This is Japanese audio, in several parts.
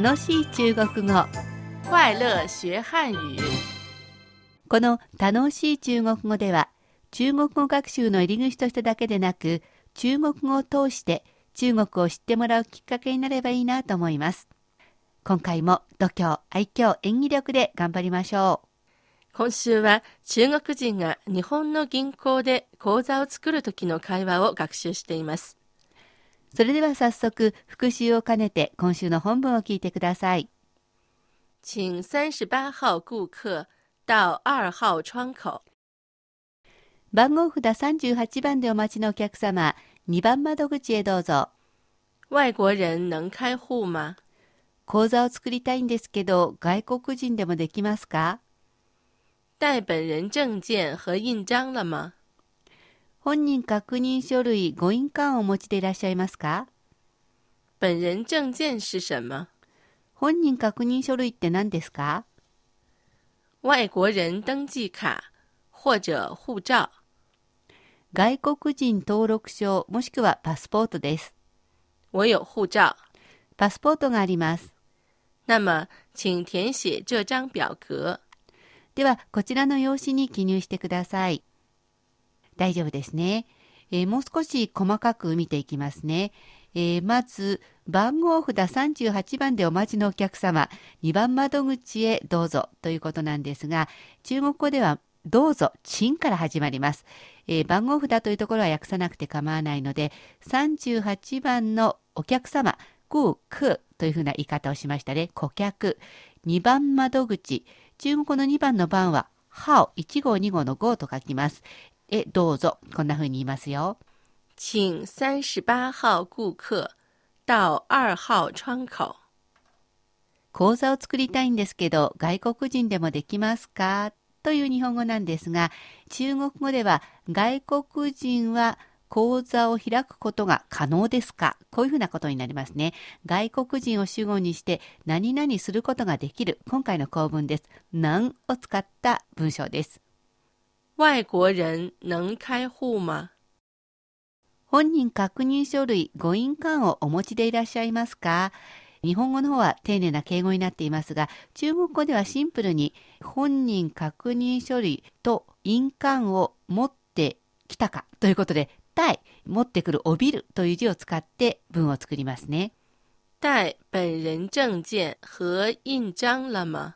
楽しい中国語快乐学汉语。この楽しい中国語では中国語学習の入り口としてだけでなく中国語を通して中国を知ってもらうきっかけになればいいなと思います今回も度胸愛嬌演技力で頑張りましょう今週は中国人が日本の銀行で口座を作る時の会話を学習しています。それでは早速復習を兼ねて今週の本文を聞いてください请三十八号顾客到二号窗口。番号札38番でお待ちのお客様2番窓口へどうぞ外国人能开户吗？口座を作りたいんですけど外国人でもできますか？带本人证件和印章了吗？本人確認書類ご印鑑をお持ちでいらっしゃいますか？本人证件是什么？本人確認書類って何ですか？外国人登记卡或者护照。外国人登録証もしくはパスポートです。我有护照。パスポートがあります。那么，请填写这张表格。では、こちらの用紙に記入してください。大丈夫ですね。えーもう少し細かく見ていきますね。えーまず、番号札38番でお待ちのお客様、2番窓口へどうぞということなんですが、中国語ではどうぞ、チンから始まります。えー番号札というところは訳さなくて構わないので、38番のお客様、顧客というふうな言い方をしましたね。顧客。2番窓口。中国語の2番の番は、ハオ、1号2号の号と書きます。え、どうぞ。こんな風に言いますよ。请三十八号顾客到二号窗口。講座を作りたいんですけど、外国人でもできますか？という日本語なんですが、中国語では外国人は講座を開くことが可能ですか？こういうふうなことになりますね。外国人を主語にして何々することができる。今回の構文です。能を使った文章です。外国人能开户吗？本人確認書類、ご印鑑をお持ちでいらっしゃいますか？日本語の方は丁寧な敬語になっていますが、中国語ではシンプルに本人確認書類と印鑑を持ってきたかということで、対、持ってくる、おびるという字を使って文を作りますね。带本人证件和印章了吗？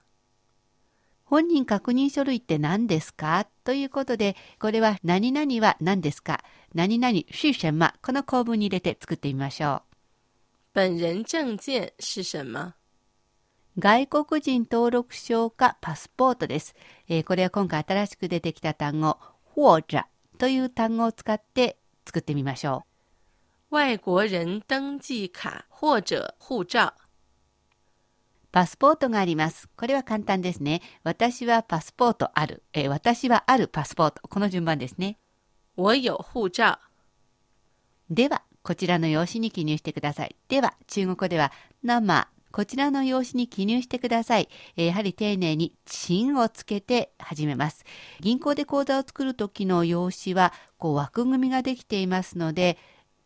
本人確認書類って何ですか？ということで、これは何々は何ですか？何々是什么この構文に入れて作ってみましょう。本人证件是什么？外国人登録証かパスポートです。えーこれは今回新しく出てきた単語、或者という単語を使って作ってみましょ外国人登记卡或者护照。う。パスポートがあります。これは簡単ですね。私はパスポートある。えー私はあるパスポート。この順番ですね。我有護照。では、こちらの用紙に記入してください。では、中国語では、生、こちらの用紙に記入してください。えーやはり丁寧に、チンをつけて始めます。銀行で口座を作る時の用紙は、こう枠組みができていますので、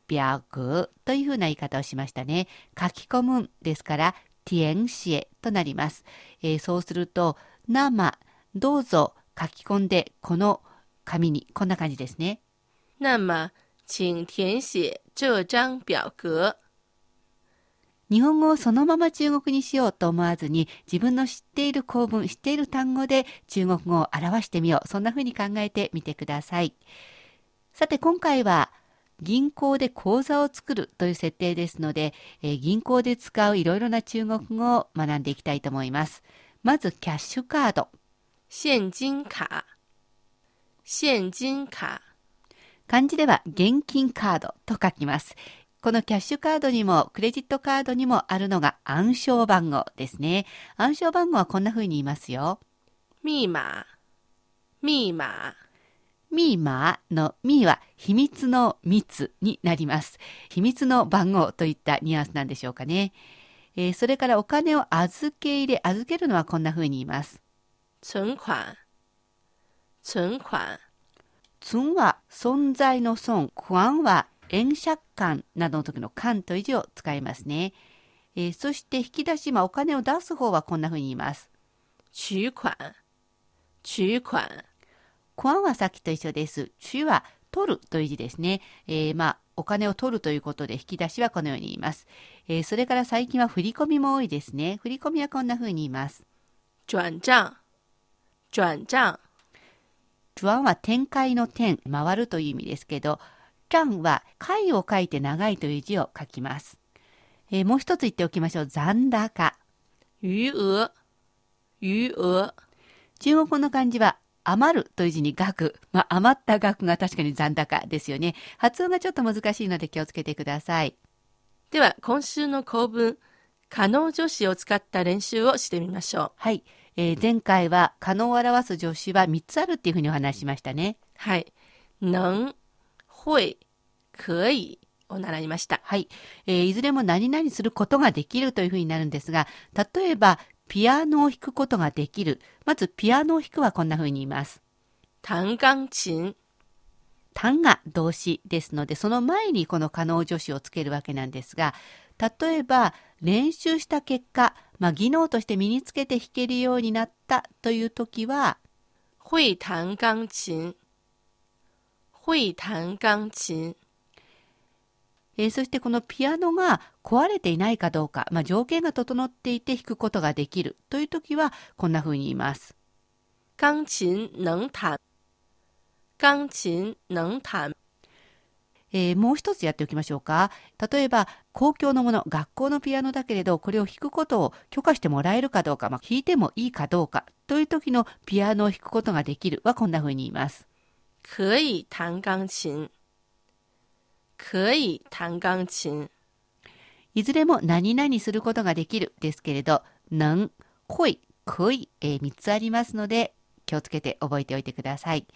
白というふうな言い方をしましたね。書き込むんですから、填写となります。えーそうすると、生、どうぞ書き込んで、この紙に、こんな感じですね。那么，请填写这张表格。日本語をそのまま中国にしようと思わずに自分の知っている構文、知っている単語で中国語を表してみよう。そんな風に考えてみてください。さて今回は銀行で口座を作るという設定ですので、えー銀行で使ういろいろな中国語を学んでいきたいと思います。まずキャッシュカード。现金卡，现金卡，漢字では現金カードと書きます。このキャッシュカードにもクレジットカードにもあるのが暗証番号ですね。暗証番号はこんな風に言いますよ。密码，密码，ミーマーのミーは秘密の密になります。秘密の番号といったニュアンスなんでしょうかね。えーそれからお金を預け入れ、預けるのはこんな風に言います。存款，存款，ツンは存在の損、クワンは円借款などの時の款という字を使いますね。えーそして引き出し、まあ、お金を出す方はこんな風に言います。取款、取款、クワンはさっきと一緒です。取は取るという字ですね。えーまあ、お金を取るということで引き出しはこのように言います。えーそれから最近は振り込みも多いですね。振り込みはこんな風に言います。转账、转账、ジュアンは展開の点、回るという意味ですけど、ジャンは回を書いて長いという字を書きます。えーもう一つ言っておきましょう。残高。余额、余額、中国語の漢字は余るという字に額。まあ、余った額が確かに残高ですよね。発音がちょっと難しいので気をつけてください。では今週の構文、可能助詞を使った練習をしてみましょう。はい。えー前回は可能を表す助詞は3つあるっていうふうにお話ししましたね。はい。能、会、可以を習いました。はい。えーいずれも何々することができるというふうになるんですが、例えば、ピアノを弾くことができる。まず、ピアノを弾くはこんなふうに言います。弹钢琴、単が動詞ですので、その前にこの可能助詞をつけるわけなんですが、例えば、練習した結果、まあ、技能として身につけて弾けるようになったという時は、会弹钢琴、会弹钢琴、えーそしてこのピアノが壊れていないかどうか、まあ、条件が整っていて弾くことができるという時は、こんな風に言います。钢琴能弹、钢琴能弹、えーもう一つやっておきましょうか。例えば、公共のもの、学校のピアノだけれど、これを弾くことを許可してもらえるかどうか、まあ、弾いてもいいかどうかという時のピアノを弾くことができるはこんな風に言います。可以弹钢琴、可以弹钢琴、いずれも何々することができるですけれど、能、会、可以、え3つありますので、気をつけて覚えておいてください。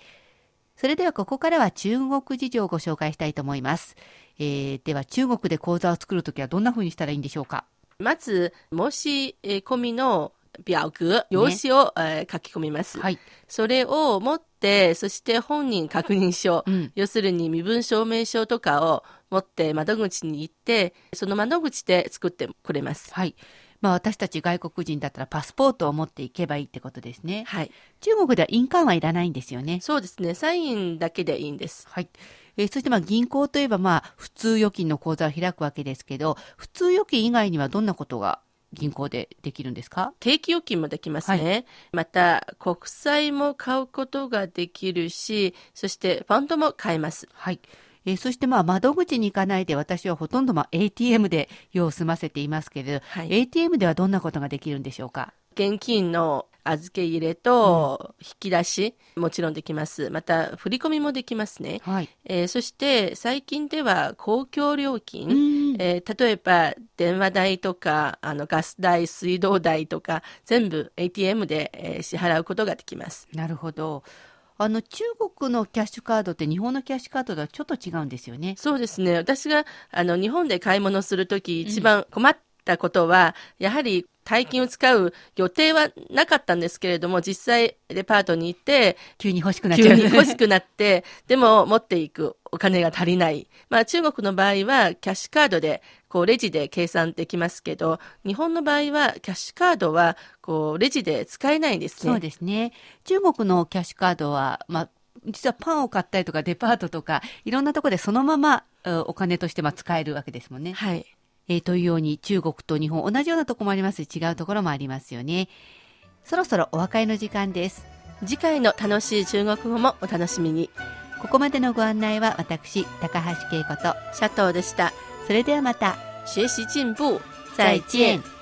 それではここからは中国事情をご紹介したいと思います。えーでは中国で講座を作るときはどんな風にしたらいいんでしょうか？まず、申し込みの表格、用紙を、えー書き込みます。はい。それを持って、そして本人確認書、うん。要するに身分証明書とかを持って窓口に行って、その窓口で作ってくれます。はい。まあ私たち外国人だったらパスポートを持っていけばいいってことですね。はい。中国では印鑑はいらないんですよね。そうですね。サインだけでいいんです。はい。えーそしてまあ銀行といえばまあ普通預金の口座を開くわけですけど、普通預金以外にはどんなことが銀行でできるんですか？定期預金もできますね。また、国債も買うことができるし、そしてファンドも買えます。はい。えーそしてまあ窓口に行かないで私はほとんどまあ ATM で用を済ませていますけれど、はい ATM ではどんなことができるんでしょうか？現金の預け入れと引き出し、もちろんできます。また、振り込みもできますね。はい。えーそして、最近では公共料金、うん。えー例えば電話代とかあのガス代水道代とか全部 ATM で、えー支払うことができますなるほど。あの中国のキャッシュカードって日本のキャッシュカードとはちょっと違うんですよね。そうですね私があの日本で買い物するとき一番困ったことは、やはり大金を使う予定はなかったんですけれども実際デパートに行って急に欲しくなっちゃう。急に欲しくなって、でも持っていくお金が足りない。まあ中国の場合はキャッシュカードで、こうレジで計算できますけど、日本の場合はキャッシュカードは、こうレジで使えないんですね。そうですね。中国のキャッシュカードは、まあ、実はパンを買ったりとかデパートとか、いろんなところでそのままえーお金としてまあ使えるわけですもんね。はい。えーというように中国と日本同じようなところもありますし違うところもありますよね。そろそろお別れの時間です。次回の楽しい中国語もお楽しみに。ここまでのご案内は私、高橋恵子と、シャトーでした。それではまた、学習進步。再见。